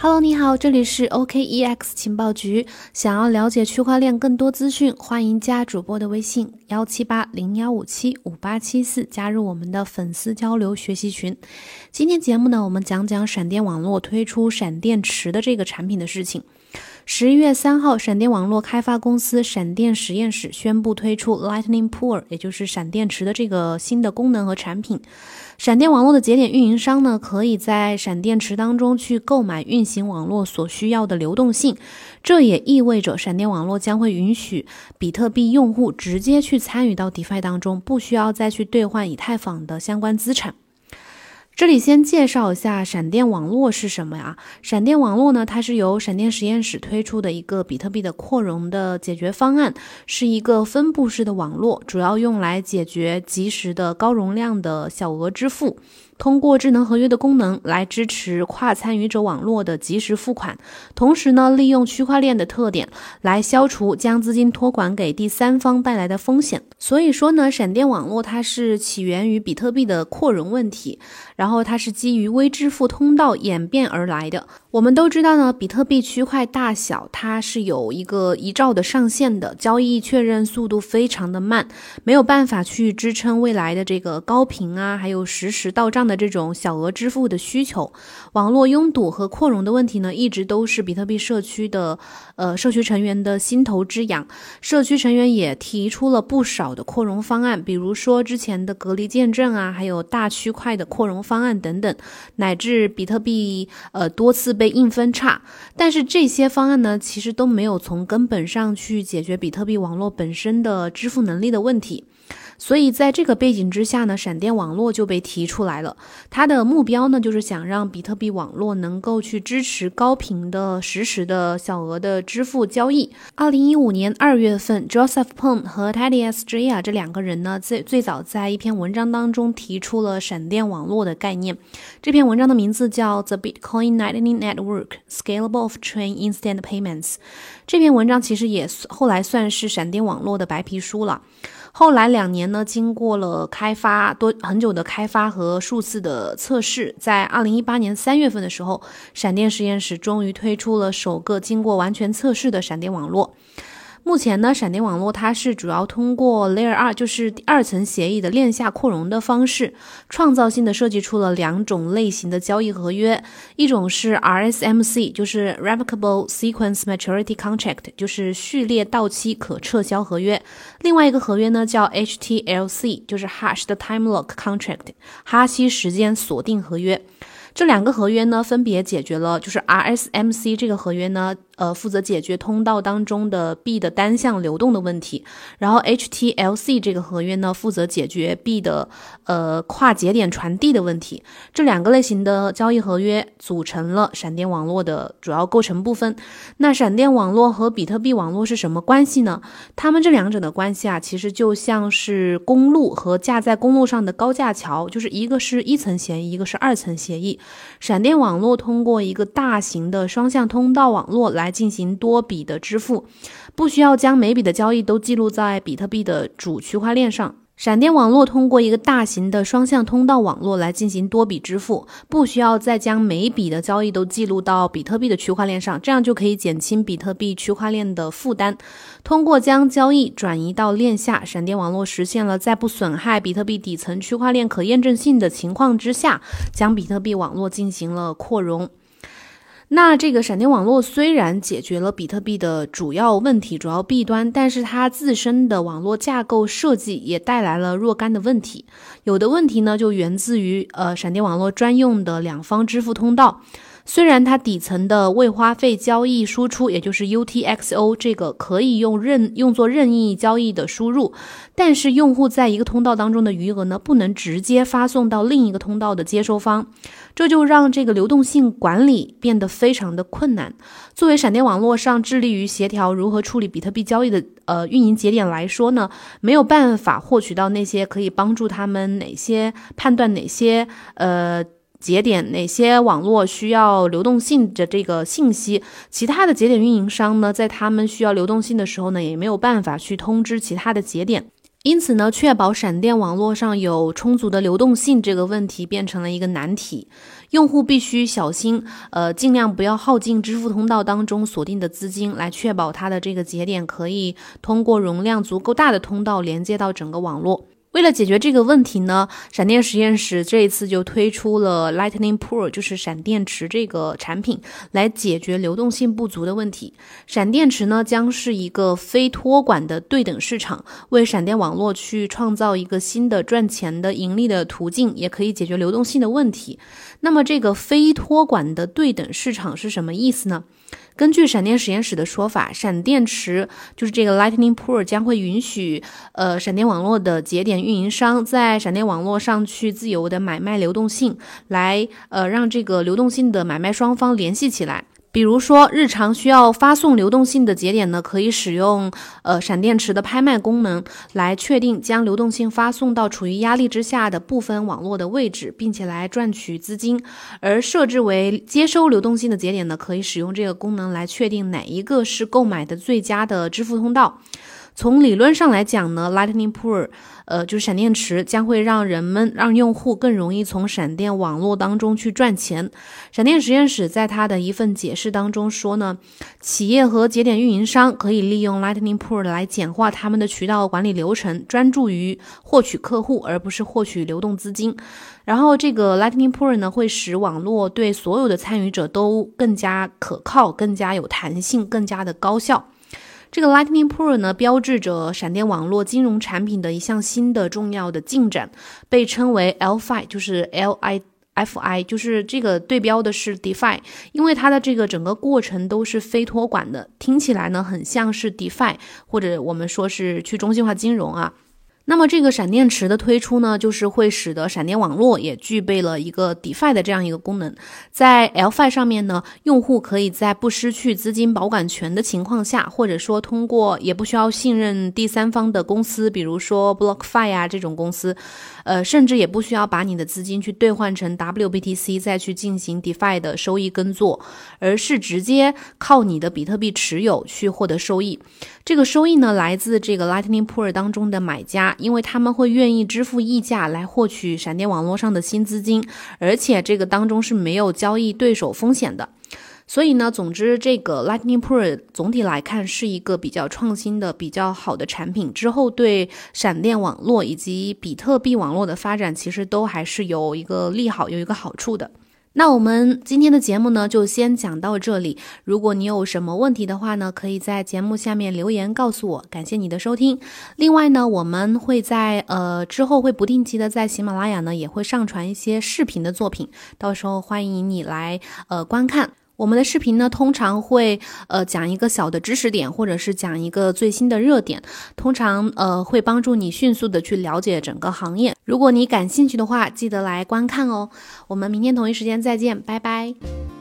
Hello，你好，这里是 OKEX 情报局。想要了解区块链更多资讯，欢迎加主播的微信幺七八零幺五七五八七四，加入我们的粉丝交流学习群。今天节目呢，我们讲讲闪电网络推出闪电池的这个产品的事情。十一月三号，闪电网络开发公司闪电实验室宣布推出 Lightning Pool，也就是闪电池的这个新的功能和产品。闪电网络的节点运营商呢，可以在闪电池当中去购买运行网络所需要的流动性。这也意味着闪电网络将会允许比特币用户直接去参与到 DeFi 当中，不需要再去兑换以太坊的相关资产。这里先介绍一下闪电网络是什么呀？闪电网络呢，它是由闪电实验室推出的一个比特币的扩容的解决方案，是一个分布式的网络，主要用来解决及时的高容量的小额支付。通过智能合约的功能来支持跨参与者网络的及时付款，同时呢，利用区块链的特点来消除将资金托管给第三方带来的风险。所以说呢，闪电网络它是起源于比特币的扩容问题，然后它是基于微支付通道演变而来的。我们都知道呢，比特币区块大小它是有一个一兆的上限的，交易确认速度非常的慢，没有办法去支撑未来的这个高频啊，还有实时到账的这种小额支付的需求。网络拥堵和扩容的问题呢，一直都是比特币社区的呃社区成员的心头之痒。社区成员也提出了不少的扩容方案，比如说之前的隔离见证啊，还有大区块的扩容方案等等，乃至比特币呃多次。被硬分叉，但是这些方案呢，其实都没有从根本上去解决比特币网络本身的支付能力的问题。所以在这个背景之下呢，闪电网络就被提出来了。它的目标呢，就是想让比特币网络能够去支持高频的实时的小额的支付交易。二零一五年二月份，Joseph Pong 和 Teddy S. J. 啊这两个人呢，最最早在一篇文章当中提出了闪电网络的概念。这篇文章的名字叫《The Bitcoin Lightning Network: Scalable Off-Chain Instant Payments》。这篇文章其实也后来算是闪电网络的白皮书了。后来两年呢，经过了开发多很久的开发和数次的测试，在二零一八年三月份的时候，闪电实验室终于推出了首个经过完全测试的闪电网络。目前呢，闪电网络它是主要通过 Layer 二，就是第二层协议的链下扩容的方式，创造性的设计出了两种类型的交易合约，一种是 RSMC，就是 Revocable Sequence Maturity Contract，就是序列到期可撤销合约；另外一个合约呢叫 HTLC，就是 Hashed Time Lock Contract，哈希时间锁定合约。这两个合约呢，分别解决了，就是 RSMC 这个合约呢。呃，负责解决通道当中的币的单向流动的问题，然后 HTLC 这个合约呢，负责解决币的呃跨节点传递的问题。这两个类型的交易合约组成了闪电网络的主要构成部分。那闪电网络和比特币网络是什么关系呢？它们这两者的关系啊，其实就像是公路和架在公路上的高架桥，就是一个是一层协议，一个是二层协议。闪电网络通过一个大型的双向通道网络来。进行多笔的支付，不需要将每笔的交易都记录在比特币的主区块链上。闪电网络通过一个大型的双向通道网络来进行多笔支付，不需要再将每笔的交易都记录到比特币的区块链上，这样就可以减轻比特币区块链的负担。通过将交易转移到链下，闪电网络实现了在不损害比特币底层区块链可验证性的情况之下，将比特币网络进行了扩容。那这个闪电网络虽然解决了比特币的主要问题、主要弊端，但是它自身的网络架构设计也带来了若干的问题。有的问题呢，就源自于呃闪电网络专用的两方支付通道。虽然它底层的未花费交易输出，也就是 UTXO 这个可以用任用作任意交易的输入，但是用户在一个通道当中的余额呢，不能直接发送到另一个通道的接收方，这就让这个流动性管理变得非常的困难。作为闪电网络上致力于协调如何处理比特币交易的呃运营节点来说呢，没有办法获取到那些可以帮助他们哪些判断哪些呃。节点哪些网络需要流动性的这个信息？其他的节点运营商呢，在他们需要流动性的时候呢，也没有办法去通知其他的节点。因此呢，确保闪电网络上有充足的流动性这个问题变成了一个难题。用户必须小心，呃，尽量不要耗尽支付通道当中锁定的资金，来确保它的这个节点可以通过容量足够大的通道连接到整个网络。为了解决这个问题呢，闪电实验室这一次就推出了 Lightning Pool，就是闪电池这个产品，来解决流动性不足的问题。闪电池呢将是一个非托管的对等市场，为闪电网络去创造一个新的赚钱的盈利的途径，也可以解决流动性的问题。那么这个非托管的对等市场是什么意思呢？根据闪电实验室的说法，闪电池就是这个 Lightning Pool 将会允许呃闪电网络的节点运营商在闪电网络上去自由的买卖流动性，来呃让这个流动性的买卖双方联系起来。比如说，日常需要发送流动性的节点呢，可以使用呃闪电池的拍卖功能来确定将流动性发送到处于压力之下的部分网络的位置，并且来赚取资金。而设置为接收流动性的节点呢，可以使用这个功能来确定哪一个是购买的最佳的支付通道。从理论上来讲呢，Lightning Pool，呃，就是闪电池，将会让人们让用户更容易从闪电网络当中去赚钱。闪电实验室在他的一份解释当中说呢，企业和节点运营商可以利用 Lightning Pool 来简化他们的渠道管理流程，专注于获取客户，而不是获取流动资金。然后这个 Lightning Pool 呢，会使网络对所有的参与者都更加可靠、更加有弹性、更加的高效。这个 Lightning Pool 呢，标志着闪电网络金融产品的一项新的重要的进展，被称为 LFI，就是 L I F I，就是这个对标的是 DeFi，因为它的这个整个过程都是非托管的，听起来呢很像是 DeFi，或者我们说是去中心化金融啊。那么这个闪电池的推出呢，就是会使得闪电网络也具备了一个 DeFi 的这样一个功能。在 LFI 上面呢，用户可以在不失去资金保管权的情况下，或者说通过也不需要信任第三方的公司，比如说 BlockFi 啊这种公司，呃，甚至也不需要把你的资金去兑换成 WBTC 再去进行 DeFi 的收益耕作，而是直接靠你的比特币持有去获得收益。这个收益呢，来自这个 Lightning Pool 当中的买家。因为他们会愿意支付溢价来获取闪电网络上的新资金，而且这个当中是没有交易对手风险的。所以呢，总之这个 Lightning Pool 总体来看是一个比较创新的、比较好的产品。之后对闪电网络以及比特币网络的发展，其实都还是有一个利好、有一个好处的。那我们今天的节目呢，就先讲到这里。如果你有什么问题的话呢，可以在节目下面留言告诉我。感谢你的收听。另外呢，我们会在呃之后会不定期的在喜马拉雅呢也会上传一些视频的作品，到时候欢迎你来呃观看。我们的视频呢，通常会呃讲一个小的知识点，或者是讲一个最新的热点，通常呃会帮助你迅速的去了解整个行业。如果你感兴趣的话，记得来观看哦。我们明天同一时间再见，拜拜。